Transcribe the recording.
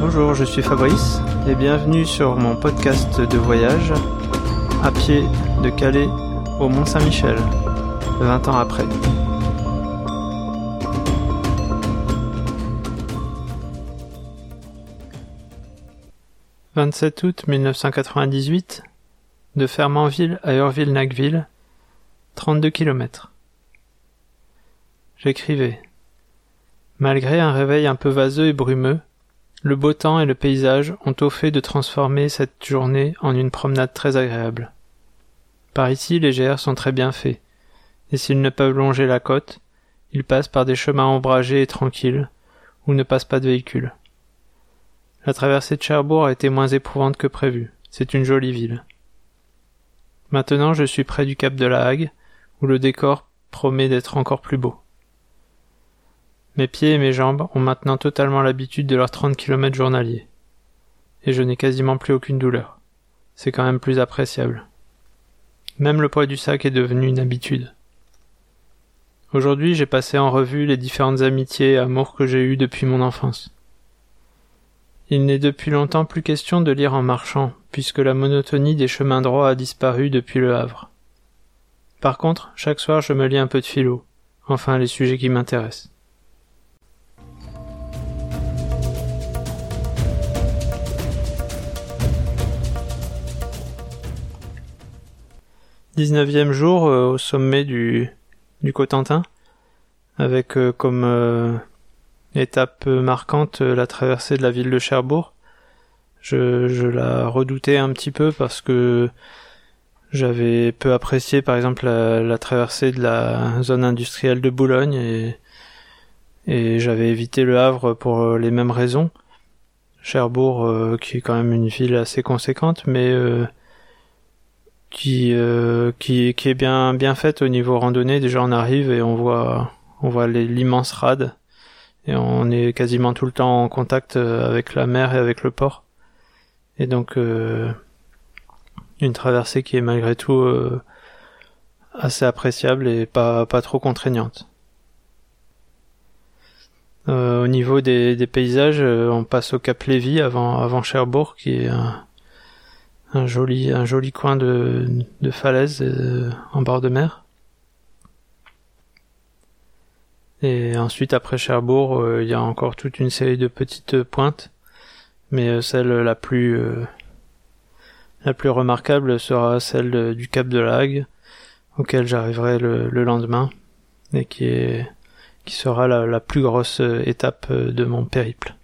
Bonjour, je suis Fabrice et bienvenue sur mon podcast de voyage à pied de Calais au Mont Saint-Michel, 20 ans après. « 27 août 1998, de Fermanville à Urville-Nacville, 32 km. J'écrivais. Malgré un réveil un peu vaseux et brumeux, le beau temps et le paysage ont au fait de transformer cette journée en une promenade très agréable. Par ici, les GR sont très bien faits, et s'ils ne peuvent longer la côte, ils passent par des chemins ombragés et tranquilles, où ne passe pas de véhicules. La traversée de Cherbourg a été moins éprouvante que prévu. C'est une jolie ville. Maintenant, je suis près du cap de la Hague, où le décor promet d'être encore plus beau. Mes pieds et mes jambes ont maintenant totalement l'habitude de leurs 30 km journaliers. Et je n'ai quasiment plus aucune douleur. C'est quand même plus appréciable. Même le poids du sac est devenu une habitude. Aujourd'hui, j'ai passé en revue les différentes amitiés et amours que j'ai eues depuis mon enfance. Il n'est depuis longtemps plus question de lire en marchant, puisque la monotonie des chemins droits a disparu depuis le Havre. Par contre, chaque soir je me lis un peu de philo, enfin les sujets qui m'intéressent. Dix-neuvième jour euh, au sommet du, du Cotentin, avec euh, comme euh, étape marquante la traversée de la ville de Cherbourg. Je, je la redoutais un petit peu parce que j'avais peu apprécié par exemple la, traversée de la zone industrielle de Boulogne et, et j'avais évité le Havre pour les mêmes raisons. Cherbourg qui est quand même une ville assez conséquente mais qui, euh, qui qui est bien bien faite au niveau randonnée déjà on arrive et on voit on voit l'immense rade et on est quasiment tout le temps en contact euh, avec la mer et avec le port. Et donc euh, une traversée qui est malgré tout euh, assez appréciable et pas, pas trop contraignante. au niveau des, des paysages, on passe au Cap Lévy avant, avant Cherbourg, qui est un, un joli, un joli coin de, de falaise en bord de mer. Et ensuite, après Cherbourg, euh, il y a encore toute une série de petites pointes, mais euh, celle la plus euh, la plus remarquable sera celle du Cap de la Hague, auquel j'arriverai le, lendemain, et qui est qui sera la plus grosse étape de mon périple.